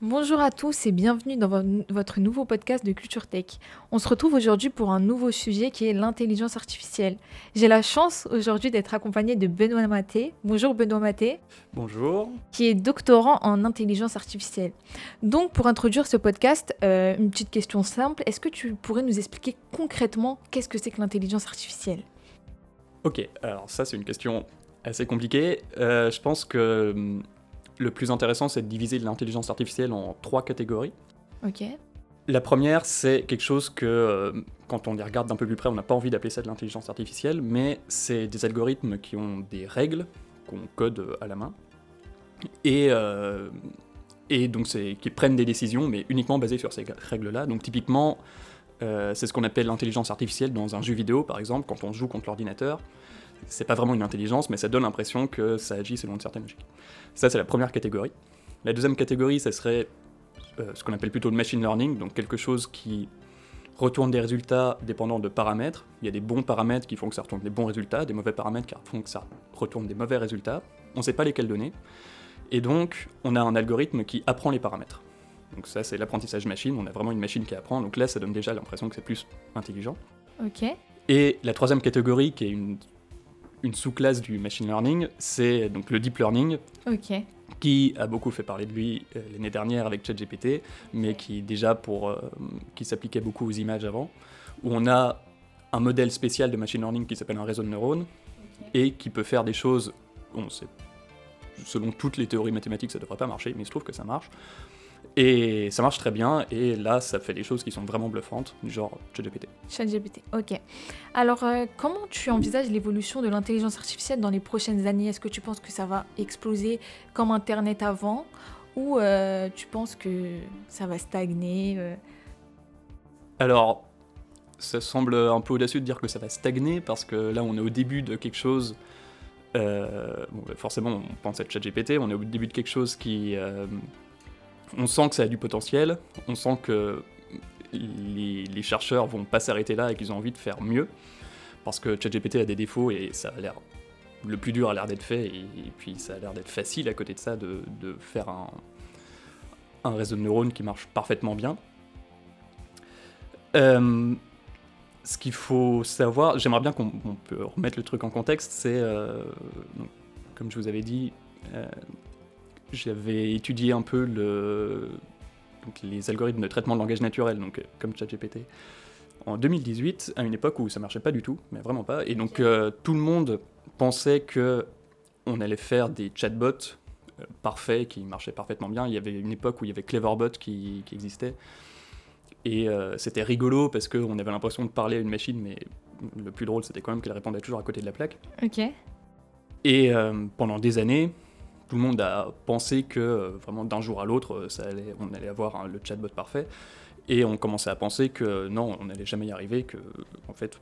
Bonjour à tous et bienvenue dans vo- votre nouveau podcast de Culture Tech. On se retrouve aujourd'hui pour un nouveau sujet qui est l'intelligence artificielle. J'ai la chance aujourd'hui d'être accompagnée de Benoît Maté. Bonjour Benoît Maté, Bonjour. qui est doctorant en intelligence artificielle. Donc pour introduire ce podcast, euh, une petite question simple. Est-ce que tu pourrais nous expliquer concrètement qu'est-ce que c'est que l'intelligence artificielle? Ok, alors ça c'est une question assez compliquée. Euh, je pense que hum, le plus intéressant c'est de diviser l'intelligence artificielle en trois catégories. Ok. La première c'est quelque chose que euh, quand on y regarde d'un peu plus près on n'a pas envie d'appeler ça de l'intelligence artificielle, mais c'est des algorithmes qui ont des règles qu'on code à la main. Et, euh, et donc c'est qui prennent des décisions mais uniquement basées sur ces règles-là. Donc typiquement euh, c'est ce qu'on appelle l'intelligence artificielle dans un jeu vidéo, par exemple, quand on joue contre l'ordinateur. C'est pas vraiment une intelligence, mais ça donne l'impression que ça agit selon une certaine logique. Ça, c'est la première catégorie. La deuxième catégorie, ça serait euh, ce qu'on appelle plutôt le machine learning, donc quelque chose qui retourne des résultats dépendant de paramètres. Il y a des bons paramètres qui font que ça retourne des bons résultats, des mauvais paramètres qui font que ça retourne des mauvais résultats. On ne sait pas lesquels donner. Et donc, on a un algorithme qui apprend les paramètres. Donc ça, c'est l'apprentissage machine. On a vraiment une machine qui apprend. Donc là, ça donne déjà l'impression que c'est plus intelligent. Ok. Et la troisième catégorie, qui est une, une sous-classe du machine learning, c'est donc le deep learning, qui a beaucoup fait parler de lui euh, l'année dernière avec ChatGPT, mais qui déjà pour euh, qui s'appliquait beaucoup aux images avant, où on a un modèle spécial de machine learning qui s'appelle un réseau de neurones et qui peut faire des choses. Bon, selon toutes les théories mathématiques, ça devrait pas marcher, mais il se trouve que ça marche. Et ça marche très bien, et là, ça fait des choses qui sont vraiment bluffantes, du genre ChatGPT. ChatGPT, ok. Alors, euh, comment tu envisages l'évolution de l'intelligence artificielle dans les prochaines années? Est-ce que tu penses que ça va exploser comme Internet avant Ou euh, tu penses que ça va stagner euh? Alors, ça semble un peu audacieux de dire que ça va stagner parce que là, on est au début de quelque chose. euh, bon, bah, forcément, on pense à ChatGPT, on est au début de quelque chose qui. euh, on sent que ça a du potentiel, on sent que les, chercheurs vont pas s'arrêter là et qu'ils ont envie de faire mieux parce que ChatGPT a des défauts et ça a l'air. Le plus dur a l'air d'être fait et, puis ça a l'air d'être facile à côté de ça de, faire un, un réseau de neurones qui marche parfaitement bien. Euh, ce qu'il faut savoir, j'aimerais bien qu'on on peut remettre le truc en contexte, c'est, euh, comme je vous avais dit, euh, j'avais étudié un peu le, donc les algorithmes de traitement de langage naturel, donc euh, comme ChatGPT, en 2018, à une époque où ça marchait pas du tout, mais vraiment pas, et donc euh, tout le monde pensait que on allait faire des chatbots euh, parfaits qui marchaient parfaitement bien. Il y avait une époque où il y avait Cleverbot qui, qui existait. Et euh, c'était rigolo parce qu'on avait l'impression de parler à une machine, mais le plus drôle c'était quand même qu'elle répondait toujours à côté de la plaque. Ok. Et pendant des années, tout le monde a pensé que euh, vraiment d'un jour à l'autre, euh, allait, on allait avoir un- le chatbot parfait. Et on commençait à penser que non, on n'allait jamais y arriver, que en fait,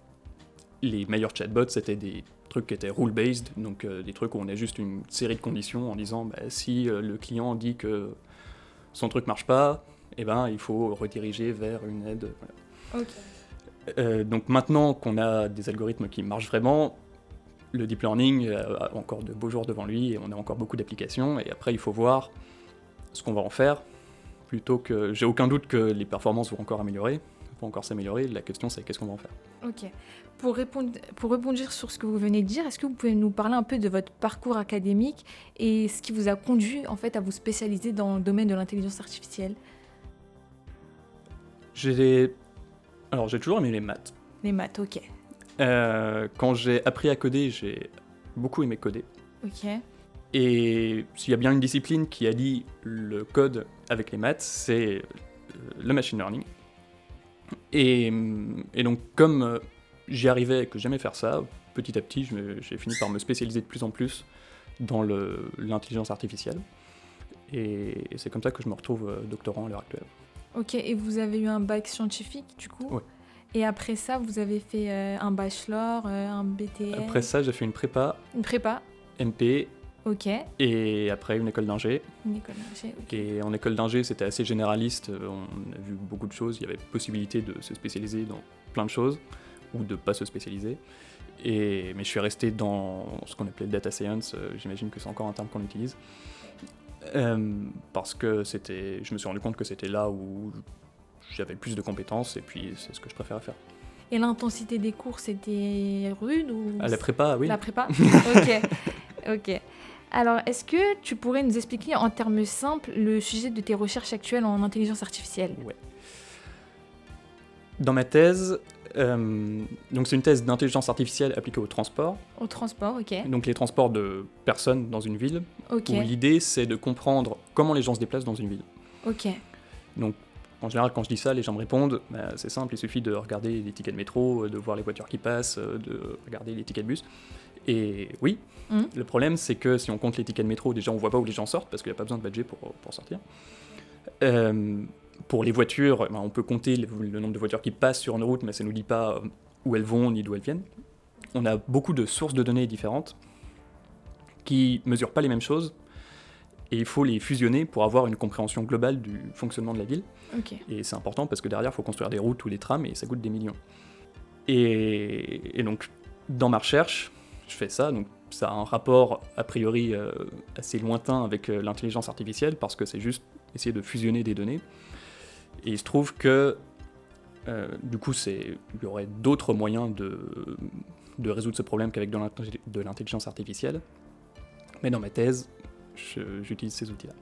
les meilleurs chatbots c'était des trucs qui étaient rule-based, donc euh, des trucs où on a juste une série de conditions en disant bah, si euh, le client dit que son truc marche pas, eh ben il faut rediriger vers une aide. voilà. Euh, donc maintenant qu'on a des algorithmes qui marchent vraiment, le deep learning euh, a encore de beaux jours devant lui et on a encore beaucoup d'applications. Et après, il faut voir ce qu'on va en faire. Plutôt que j'ai aucun doute que les performances vont encore améliorer, vont encore s'améliorer. La question c'est qu'est-ce qu'on va en faire? Ok. Pour, répondre, pour rebondir sur ce que vous venez de dire, est-ce que vous pouvez nous parler un peu de votre parcours académique et ce qui vous a conduit en fait à vous spécialiser dans le domaine de l'intelligence artificielle? J'ai alors j'ai toujours aimé les maths. Les maths, ok. Euh, quand j'ai appris à coder, j'ai beaucoup aimé coder. Ok. Et s'il y a bien une discipline qui allie le code avec les maths, c'est euh, le machine learning. Et, et donc, comme euh, j'y arrivais et que j'aimais faire ça, petit à petit, j'ai fini par me spécialiser de plus en plus dans l'intelligence artificielle. Et, et c'est comme ça que je me retrouve doctorant à l'heure actuelle. Ok, et vous avez eu un bac scientifique du coup? Et après ça, vous avez fait euh, un bachelor, euh, un BTS Après ça, j'ai fait une prépa, Une prépa MP, Ok. et après une école d'ingé. Une école d'ingé, ok. Et en école d'ingé, c'était assez généraliste. On a vu beaucoup de choses. Il y avait possibilité de se spécialiser dans plein de choses ou de pas se spécialiser. Et, mais je suis resté dans ce qu'on appelait data science. euh, J'imagine que c'est encore un terme qu'on utilise. Euh, parce que c'était, je me suis rendu compte que c'était là où j'avais plus de compétences et puis c'est ce que je préférais faire. Et l'intensité des cours, c'était rude ou À la prépa, oui. La prépa Ok. ok. Alors, est-ce que tu pourrais nous expliquer en termes simples le sujet de tes recherches actuelles en intelligence artificielle? Ouais. Dans ma thèse, euh, donc c'est une thèse d'intelligence artificielle appliquée au transport. Au transport, ok. Donc les transports de personnes dans une ville. Ok. Où l'idée c'est de comprendre comment les gens se déplacent dans une ville. Ok. Donc en général quand je dis ça, les gens me répondent, bah, c'est simple, il suffit de regarder les tickets de métro, euh, de voir les voitures qui passent, euh, de regarder les tickets de bus. Et oui, Mm. le problème c'est que si on compte les tickets de métro, déjà on voit pas où les gens sortent parce qu'il n'y a pas besoin de badger pour, pour sortir. Euh, pour les voitures, ben, on peut compter le, le nombre de voitures qui passent sur une route, mais ça ne nous dit pas où elles vont ni d'où elles viennent. On a beaucoup de sources de données différentes qui mesurent pas les mêmes choses et il faut les fusionner pour avoir une compréhension globale du fonctionnement de la ville. Et c'est important parce que derrière, il faut construire des routes ou des trams et ça coûte des millions. Et, et donc, dans ma recherche, je fais ça. Donc, ça a un rapport a priori euh, assez lointain avec euh, l'intelligence artificielle parce que c'est juste essayer de fusionner des données. Et il se trouve que euh, du coup, il y aurait d'autres moyens de, de résoudre ce problème qu'avec de l'intelli- de l'intelligence artificielle. Mais dans ma thèse, j'utilise ces outils-là.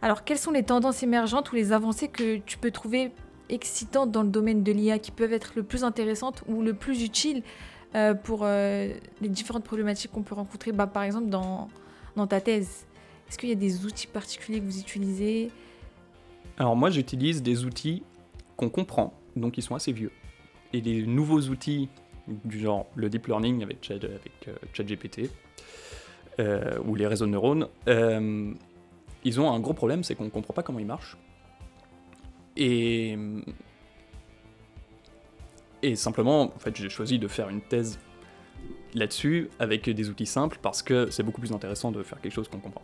Alors, quelles sont les tendances émergentes ou les avancées que tu peux trouver excitantes dans le domaine de l'IA qui peuvent être le plus intéressantes ou le plus utiles euh, pour euh, les différentes problématiques qu'on peut rencontrer, bah, par exemple dans, dans ta thèse? Est-ce qu'il y a des outils particuliers que vous utilisez? Alors moi j'utilise des outils qu'on comprend, donc ils sont assez vieux. Et les nouveaux outils du genre le deep learning avec, Chat- avec euh, ChatGPT euh, ou les réseaux de neurones, euh, ils ont un gros problème, c'est qu'on ne comprend pas comment ils marchent. Et, simplement, en fait, j'ai choisi de faire une thèse là-dessus avec des outils simples parce que c'est beaucoup plus intéressant de faire quelque chose qu'on comprend.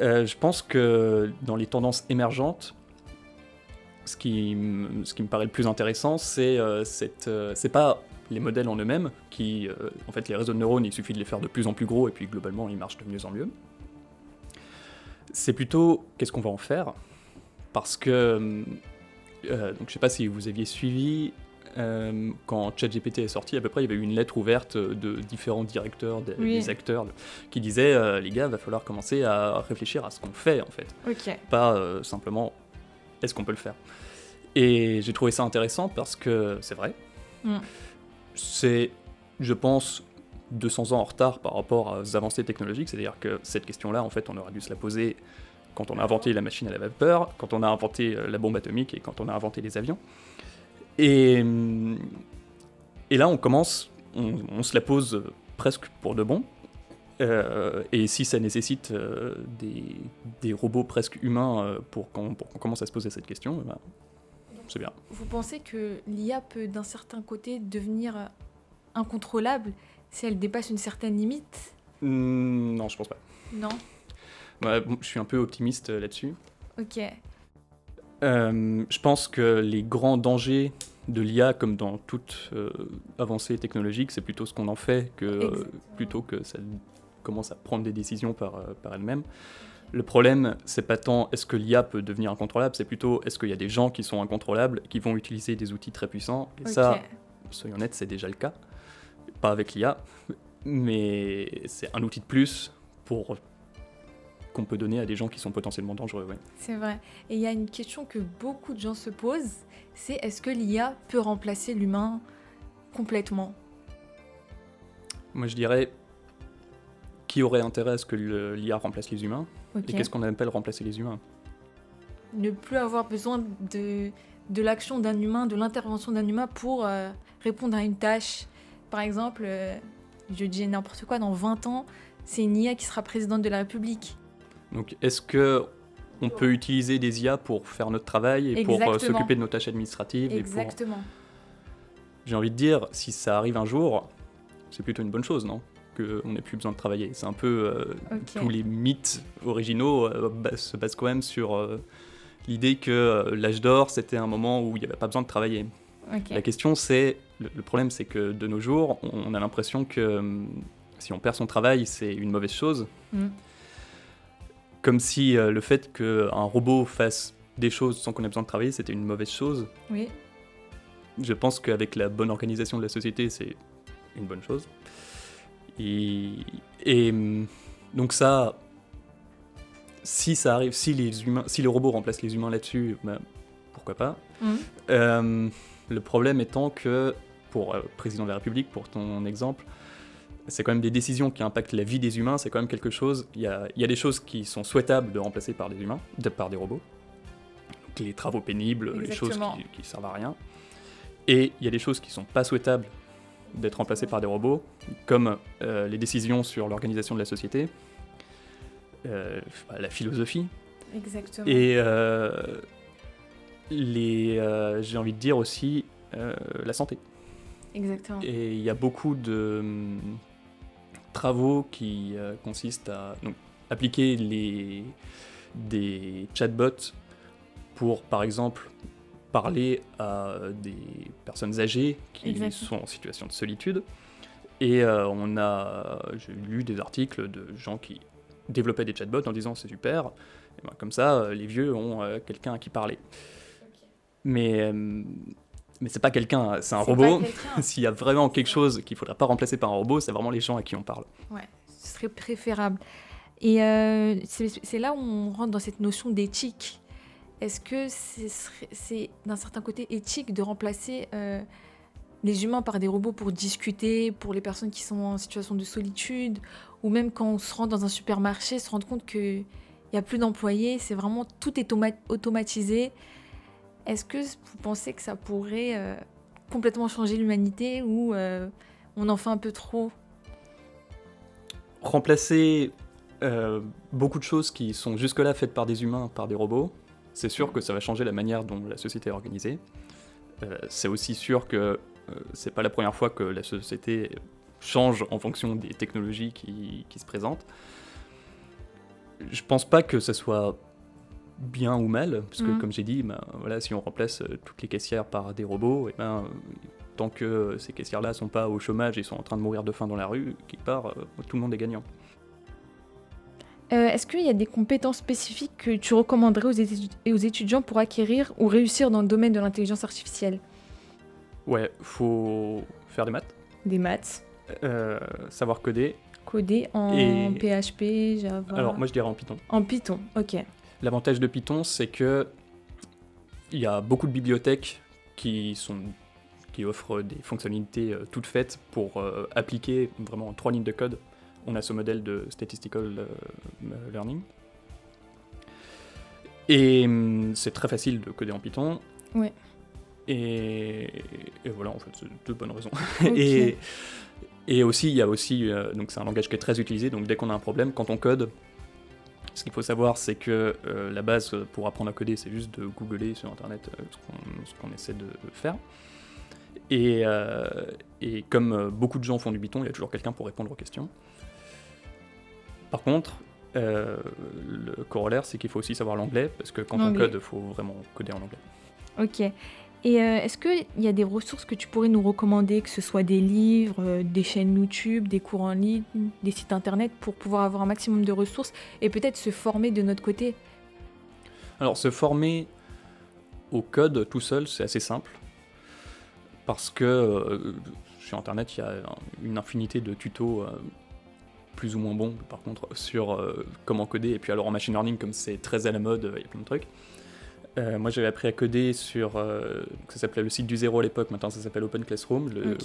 Euh, je pense que dans les tendances émergentes, ce qui, ce qui me paraît le plus intéressant, c'est euh, cette, euh, c'est pas les modèles en eux-mêmes, qui, euh, en fait, les réseaux de neurones, il suffit de les faire de plus en plus gros, et puis globalement, ils marchent de mieux en mieux. C'est plutôt qu'est-ce qu'on va en faire, parce que, euh, donc je sais pas si vous aviez suivi, euh, quand ChatGPT est sorti, à peu près, il y avait eu une lettre ouverte de différents directeurs, des, Oui. des acteurs, qui disaient, euh, les gars, va falloir commencer à réfléchir à ce qu'on fait, en fait pas euh, simplement est-ce qu'on peut le faire? Et j'ai trouvé ça intéressant parce que c'est vrai. Mm. C'est, je pense, 200 ans en retard par rapport aux avancées technologiques. C'est-à-dire que cette question-là, en fait, on aurait dû se la poser quand on a inventé la machine à la vapeur, quand on a inventé euh, la bombe atomique et quand on a inventé les avions. Et, et là, on commence, on, se la pose euh, presque pour de bon. Euh, et si ça nécessite euh, des, robots presque humains euh, pour qu'on pour qu'on commence à se poser cette question, eh ben, c'est bien. Vous pensez que l'IA peut d'un certain côté devenir incontrôlable si elle dépasse une certaine limite? Hmm, non, je pense pas. Non? Ouais, bon, je suis un peu optimiste euh, là-dessus. Ok. Euh, je pense que les grands dangers de l'IA, comme dans toute euh, avancée technologique, c'est plutôt ce qu'on en fait que plutôt que ça commence à prendre des décisions par, par elle-même. Le problème, c'est pas tant est-ce que l'IA peut devenir incontrôlable, c'est plutôt est-ce qu'il y a des gens qui sont incontrôlables, qui vont utiliser des outils très puissants. Et ça, soyons honnêtes, c'est déjà le cas. Pas avec l'IA, mais c'est un outil de plus pour qu'on peut donner à des gens qui sont potentiellement dangereux. ouais. C'est vrai. Et il y a une question que beaucoup de gens se posent, c'est est-ce que l'IA peut remplacer l'humain complètement? Moi, je dirais qui aurait intérêt à ce que l'IA remplace les humains et qu'est-ce qu'on appelle remplacer les humains? Ne plus avoir besoin de, de l'action d'un humain, de l'intervention d'un humain pour euh, répondre à une tâche. Par exemple, euh, je dis n'importe quoi, dans 20 ans, c'est une IA qui sera présidente de la République. Donc, est-ce que on peut utiliser des IA pour faire notre travail et pour euh, s'occuper de nos tâches administratives et pour... Exactement. J'ai envie de dire, si ça arrive un jour, c'est plutôt une bonne chose, non? Qu'on n'ait plus besoin de travailler. C'est un peu euh, tous les mythes originaux euh, se basent quand même sur euh, l'idée que l'âge d'or c'était un moment où il n'y avait pas besoin de travailler. La question c'est, le, le problème c'est que de nos jours, on a l'impression que hum, si on perd son travail c'est une mauvaise chose. Mm. comme si euh, le fait qu'un robot fasse des choses sans qu'on ait besoin de travailler, c'était une mauvaise chose. Oui. Je pense qu'avec la bonne organisation de la société, c'est une bonne chose. Et, et, donc ça, si ça arrive, si les humains, si les robots remplacent les humains là-dessus, ben, pourquoi pas. Mhm. Euh, le problème étant que, pour euh, président de la République, pour ton exemple, c'est quand même des décisions qui impactent la vie des humains, c'est quand même quelque chose. Il y a, il y a des choses qui sont souhaitables de remplacer par des humains, de par des robots. Donc, les travaux pénibles, les choses qui, qui servent à rien. Et il y a des choses qui sont pas souhaitables d'être remplacées par des robots, comme euh, les décisions sur l'organisation de la société, euh, la philosophie, Exactement. et euh, les, j'ai envie de dire aussi la santé. Exactement. Et il y a beaucoup de hum, travaux qui consistent à donc, appliquer les, des chatbots pour, par exemple, parler à des personnes âgées qui Exactement. sont en situation de solitude. Et euh, on a, j'ai lu des articles de gens qui développaient des chatbots en disant c'est super, et ben, comme ça euh, les vieux ont euh, quelqu'un à qui parler. Mais, euh, mais c'est pas quelqu'un, c'est un robot. S'il y a vraiment quelque chose qu'il faudrait pas remplacer par un robot, c'est vraiment les gens à qui on parle. Ouais, ce serait préférable. Et c'est là où on rentre dans cette notion d'éthique. Est-ce que c'est d'un certain côté éthique de remplacer euh, les humains par des robots pour discuter, pour les personnes qui sont en situation de solitude, ou même quand on se rend dans un supermarché, se rendre compte qu'il n'y a plus d'employés, c'est vraiment tout est automa- automatisé. Est-ce que vous pensez que ça pourrait euh, complètement changer l'humanité ou euh, on en fait un peu trop? Remplacer beaucoup de choses qui sont jusque-là faites par des humains par des robots, c'est sûr que ça va changer la manière dont la société est organisée. Euh, c'est aussi sûr que euh, c'est pas la première fois que la société change en fonction des technologies qui, qui se présentent. Je pense pas que ça soit bien ou mal, parce que Mhm. comme j'ai dit, ben, voilà, si on remplace euh, toutes les caissières par des robots, et ben, tant que euh, ces caissières-là sont pas au chômage et sont en train de mourir de faim dans la rue, quelque part, tout le monde est gagnant. Euh, Est-ce qu'il y a des compétences spécifiques que tu recommanderais aux, étu- aux étudiants pour acquérir ou réussir dans le domaine de l'intelligence artificielle? Ouais, faut faire des maths, Des maths, euh, savoir coder. coder en Et- PHP, Java, Alors moi je dirais en Python. en Python. Ok. L'avantage de Python, c'est que il y a beaucoup de bibliothèques qui sont qui offrent des fonctionnalités euh, toutes faites pour euh, appliquer vraiment en trois lignes de code. On a ce modèle de statistical euh, learning. Et hum, c'est très facile de coder en Python. Ouais. Et, et voilà, en fait, c'est deux bonnes raisons. Et, et aussi, il y a aussi, euh, donc c'est un langage qui est très utilisé, donc dès qu'on a un problème, quand on code, ce qu'il faut savoir, c'est que euh, la base pour apprendre à coder, c'est juste de googler sur Internet euh, ce qu'on- essaie de faire. Et, euh, et comme euh, beaucoup de gens font du Python, il y a toujours quelqu'un pour répondre aux questions. Par contre, euh, le corollaire, c'est qu'il faut aussi savoir l'anglais, parce que quand on L'anglais. code, il faut vraiment coder en anglais. Ok. Et euh, est-ce qu'il y a des ressources que tu pourrais nous recommander, que ce soit des livres, euh, des chaînes YouTube, des cours en ligne, des sites internet, pour pouvoir avoir un maximum de ressources et peut-être se former de notre côté? Alors, se former au code tout seul, c'est assez simple. Parce que euh, sur Internet, il y a une infinité de tutos plus ou moins bons, par contre, sur euh, comment coder. Et puis, alors en machine learning, comme c'est très à la mode, il y a plein de trucs. Euh, moi, j'avais appris à coder sur. euh, ça s'appelait le site du zéro à l'époque, maintenant ça s'appelle Open Classroom. Le,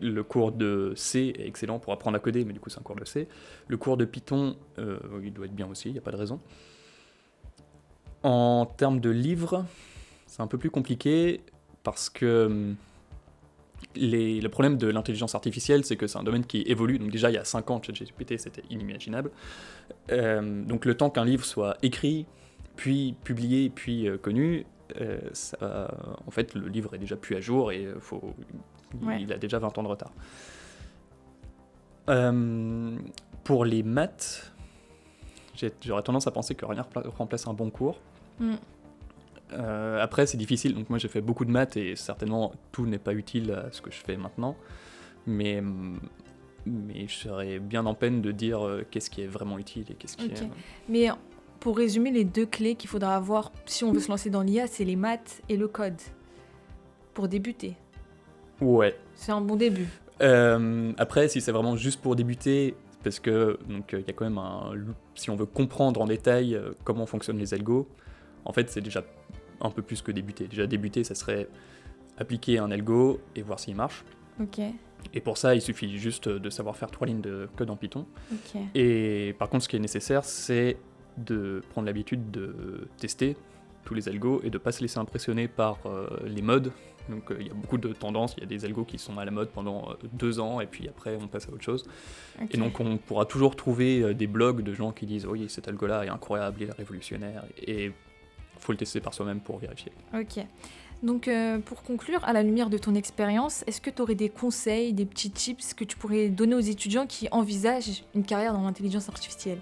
le cours de C est excellent pour apprendre à coder, mais du coup, c'est un cours de C. Le cours de Python, euh, il doit être bien aussi, il n'y a pas de raison. En termes de livres, c'est un peu plus compliqué parce que hum, les- le problème de l'intelligence artificielle, c'est que c'est un domaine qui évolue. Donc, déjà, il y a 5 ans, ChatGPT, c'était inimaginable. Euh, donc, le temps qu'un livre soit écrit, puis publié, puis euh, connu, euh, ça- en fait, le livre est déjà plus à jour et Ouais. il a déjà 20 ans de retard. Pour les maths, j'aurais tendance à penser que rien remplace un bon cours. Mm. Euh, après, c'est difficile. Donc, moi, j'ai fait beaucoup de maths et certainement tout n'est pas utile à ce que je fais maintenant. Mais, mais je serais bien en peine de dire euh, qu'est-ce qui est vraiment utile et qu'est-ce qui Ok. est. Mais pour résumer, les deux clés qu'il faudra avoir si on veut se lancer dans l'IA, c'est les maths et le code. Pour débuter. Ouais. C'est un bon début. Euh, après, si c'est vraiment juste pour débuter, parce que donc il y a quand même un, si on veut comprendre en détail comment fonctionnent les algos, en fait c'est déjà un peu plus que débuter. Déjà débuter, ça serait appliquer un algo et voir s'il marche. Ok. Et pour ça, il suffit juste de savoir faire trois lignes de code en Python. Et par contre, ce qui est nécessaire, c'est de prendre l'habitude de tester tous les algos et de pas se laisser impressionner par euh, les modes. Donc euh, il y a beaucoup de tendances, il y a des algos qui sont à la mode pendant euh, deux ans et puis après on passe à autre chose. Et donc on pourra toujours trouver des blogs de gens qui disent oui cet algo-là est incroyable, il est révolutionnaire et faut le tester par soi-même pour vérifier. Ok. Donc, euh, pour conclure, à la lumière de ton expérience, est-ce que tu aurais des conseils, des petits tips que tu pourrais donner aux étudiants qui envisagent une carrière dans l'intelligence artificielle?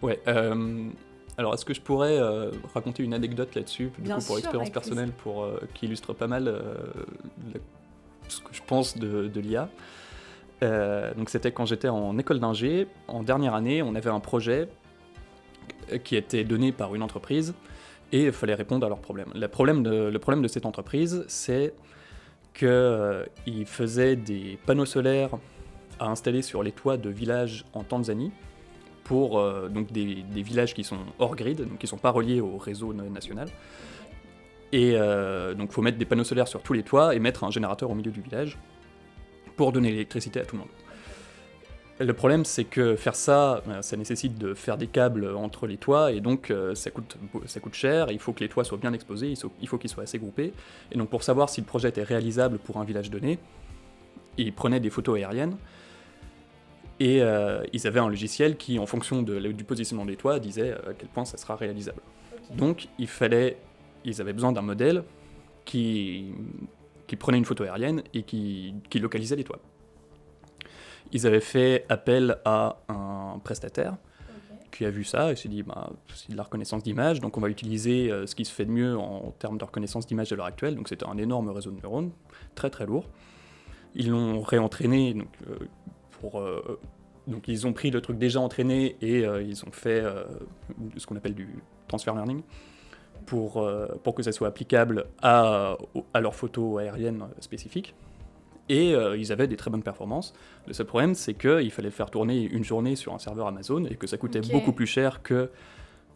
Ouais. euh, alors est-ce que je pourrais euh, raconter une anecdote là-dessus, du Bien coup pour expérience personnelle, pour qui illustre pas mal la- ce que je pense de, de l'IA. Donc c'était quand j'étais en école d'ingé, en dernière année, on avait un projet qui était donné par une entreprise et il fallait répondre à leurs problèmes. Le problème de, le problème de cette entreprise, c'est qu'ils faisaient des panneaux solaires à installer sur les toits de villages en Tanzanie pour euh, donc des, villages qui sont hors grid, donc qui ne sont pas reliés au réseau na- national. Et euh, donc il faut mettre des panneaux solaires sur tous les toits et mettre un générateur au milieu du village pour donner l'électricité à tout le monde. Le problème, c'est que faire ça, euh, ça nécessite de faire des câbles entre les toits, et donc euh, ça, coûte, ça coûte cher, il faut que les toits soient bien exposés, il faut, il faut qu'ils soient assez groupés. Et donc pour savoir si le projet était réalisable pour un village donné, ils prenaient des photos aériennes, et euh, ils avaient un logiciel qui, en fonction de- du positionnement des toits, disait à quel point ça sera réalisable. Donc il fallait, ils avaient besoin d'un modèle qui, qui prenait une photo aérienne et qui, qui localisait les toits. Ils avaient fait appel à un prestataire qui a vu ça et s'est dit bah, c'est de la reconnaissance d'image, donc on va utiliser euh, ce qui se fait de mieux en termes de reconnaissance d'image de l'heure actuelle. Donc c'était un énorme réseau de neurones, très très lourd. Ils l'ont réentraîné donc, euh, euh, donc ils ont pris le truc déjà entraîné et ils ont fait ce qu'on appelle du transfer learning pour, pour que ça soit applicable à, à leurs photos aériennes spécifiques. Et euh, ils avaient des très bonnes performances. Le seul problème, c'est qu'il fallait le faire tourner une journée sur un serveur Amazon et que ça coûtait beaucoup plus cher que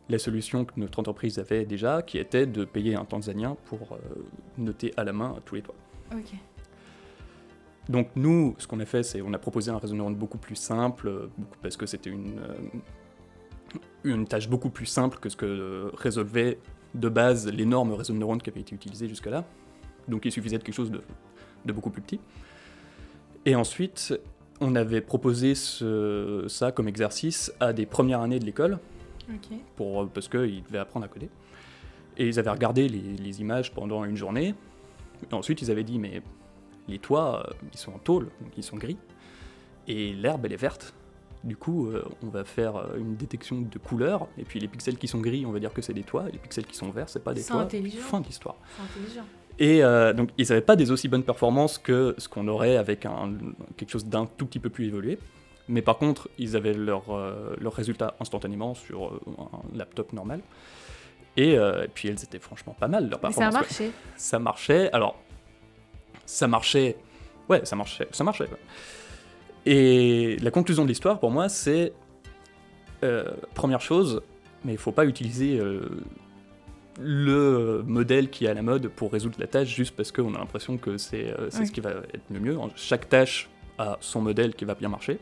la solution que notre entreprise avait déjà, qui était de payer un Tanzanien pour euh, noter à la main tous les toits. Ok. Donc nous, ce qu'on a fait, c'est on a proposé un réseau de neurones beaucoup plus simple, parce que c'était une, euh, une tâche beaucoup plus simple que ce que résolvait de base l'énorme réseau de neurones qui avait été utilisé jusque-là. Donc il suffisait de quelque chose de, de beaucoup plus petit. Et ensuite, on avait proposé ce- ça comme exercice à des premières années de l'école, pour, parce qu'ils devaient apprendre à coder. Et ils avaient regardé les, les images pendant une journée. Et ensuite, ils avaient dit, mais les toits, euh, ils sont en tôle, donc ils sont gris. Et l'herbe, elle est verte. Du coup, euh, on va faire euh, une détection de couleurs. Et puis les pixels qui sont gris, on va dire que c'est des toits. Et les pixels qui sont verts, c'est pas des toits. intelligent. Fin de l'histoire. C'est intelligent. Et euh, donc, ils n'avaient pas des aussi bonnes performances que ce qu'on aurait avec un, quelque chose d'un tout petit peu plus évolué. Mais par contre, ils avaient leurs euh, leurs résultats instantanément sur euh, un laptop normal. Et, euh, et puis, elles étaient franchement pas mal, leurs ça performances. quoi. marché. Ça marchait. Alors, ça marchait. Ouais, ça marchait. Ça marchait. ouais. Et la conclusion de l'histoire, pour moi, c'est euh, première chose, mais il faut pas utiliser euh, le modèle qui est à la mode pour résoudre la tâche juste parce qu'on a l'impression que c'est euh, ce qui va être le mieux. Chaque tâche a son modèle qui va bien marcher.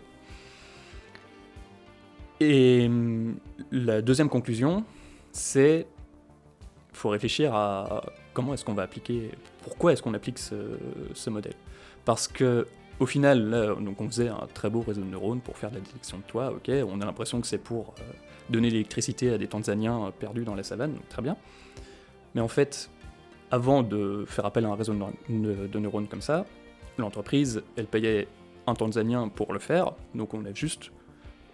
Et hum, la deuxième conclusion, c'est faut réfléchir à comment est-ce qu'on va appliquer, pourquoi est-ce qu'on applique ce, ce modèle. Parce que au final, là, donc on faisait un très beau réseau de neurones pour faire de la détection de toit, ok, on a l'impression que c'est pour euh, donner l'électricité à des Tanzaniens euh, perdus dans la savane, donc très bien. Mais en fait, avant de faire appel à un réseau de, neu- de neurones comme ça, l'entreprise, elle payait un Tanzanien pour le faire, donc on a juste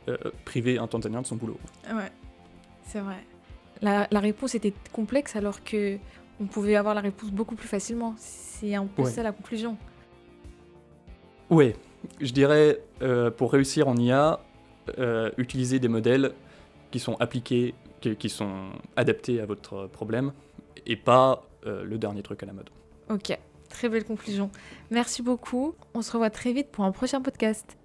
euh, privé un Tanzanien de son boulot. Ouais, c'est vrai. La, la réponse était complexe alors que on pouvait avoir la réponse beaucoup plus facilement. C'est un peu Ouais. ça la conclusion. Ouais, je dirais, euh, pour réussir en IA, euh, utiliser des modèles qui sont appliqués, qui, sont adaptés à votre problème, et pas euh, le dernier truc à la mode. Ok, très belle conclusion. Merci beaucoup. On se revoit très vite pour un prochain podcast.